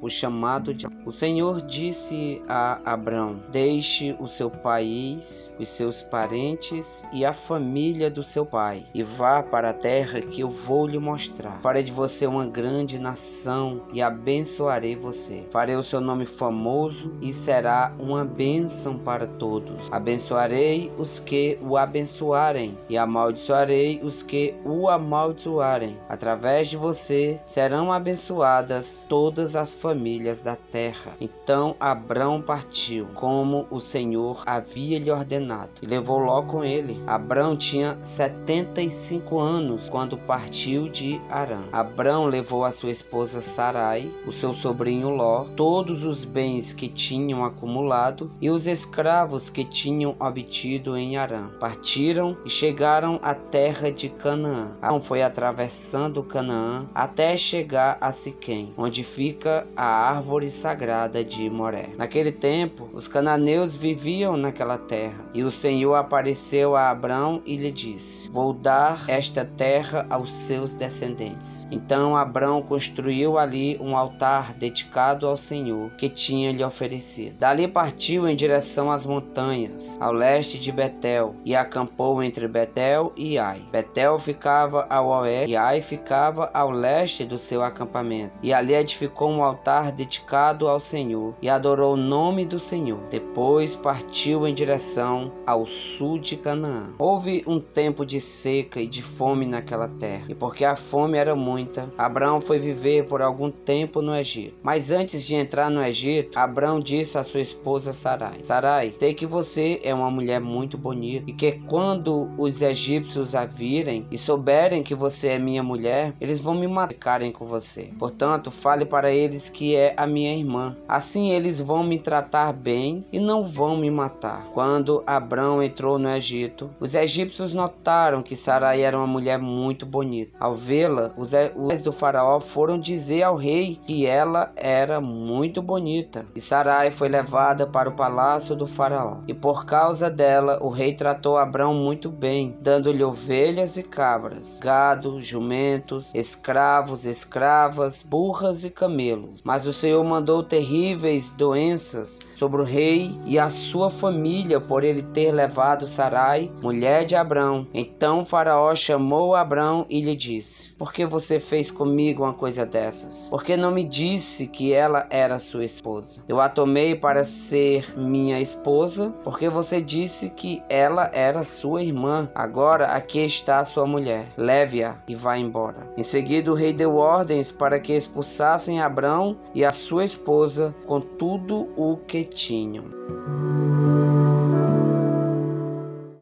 o chamado de. O Senhor disse a Abrão: Deixe o seu país, os seus parentes e a família do seu pai, e vá para a terra que eu vou lhe mostrar. Farei de você uma grande nação e abençoarei você. Farei o seu nome famoso e será uma bênção para todos. Abençoarei os que o abençoarem e amaldiçoarei os que o amaldiçoarem. Através de você serão abençoadas todas as famílias da terra. Então Abrão partiu, como o Senhor havia lhe ordenado, e levou Ló com ele. Abrão tinha setenta e cinco anos quando partiu de Arã. Abrão levou a sua esposa Sarai, o seu sobrinho Ló, todos os bens que tinham acumulado e os escravos que tinham obtido em Arã. Partiram e chegaram à terra de Canaã. Abrão foi atravessando Canaã até chegar a Siquém, onde fica a árvore sagrada de Moré. Naquele tempo, os cananeus viviam naquela terra, e o Senhor apareceu a Abrão e lhe disse: Vou dar esta terra aos seus descendentes. Então Abrão construiu ali um altar dedicado ao Senhor que tinha lhe oferecido. Dali partiu em direção às montanhas, ao leste de Betel, e acampou entre Betel e Ai. Betel ficava ao oeste e Ai ficava ao leste do seu acampamento. E ali edificou um altar dedicado ao Senhor e adorou o nome do Senhor. Depois partiu em direção ao sul de Canaã. Houve um tempo de seca e de fome naquela terra, e porque a fome era muita, Abraão foi viver por algum tempo no Egito. Mas antes de entrar no Egito, Abraão disse à sua esposa Sarai: Sarai, sei que você é uma mulher muito bonita e que quando os egípcios a virem e souberem que você é minha mulher, eles vão me matarem com você. Portanto, fale para eles que é a minha irmã. Assim eles vão me tratar bem e não vão me matar. Quando Abraão entrou no Egito, os egípcios notaram que Sarai era uma mulher muito bonita. Ao vê-la, os reis do faraó foram dizer ao rei que ela era muito bonita. E Sarai foi levada para o palácio do faraó. E por causa dela, o rei tratou Abraão muito bem, dando-lhe ovelhas e cabras, gado, jumentos, escravos, escravas, burras e camelos. Mas o Senhor mandou terríveis doenças sobre o rei e a sua família por ele ter levado Sarai, mulher de Abrão. Então Faraó chamou Abrão e lhe disse: Por que você fez comigo uma coisa dessas? Porque não me disse que ela era sua esposa? Eu a tomei para ser minha esposa, porque você disse que ela era sua irmã. Agora aqui está sua mulher. Leve-a e vá embora. Em seguida o rei deu ordens para que expulsassem Abrão e a sua esposa com tudo o que tinham.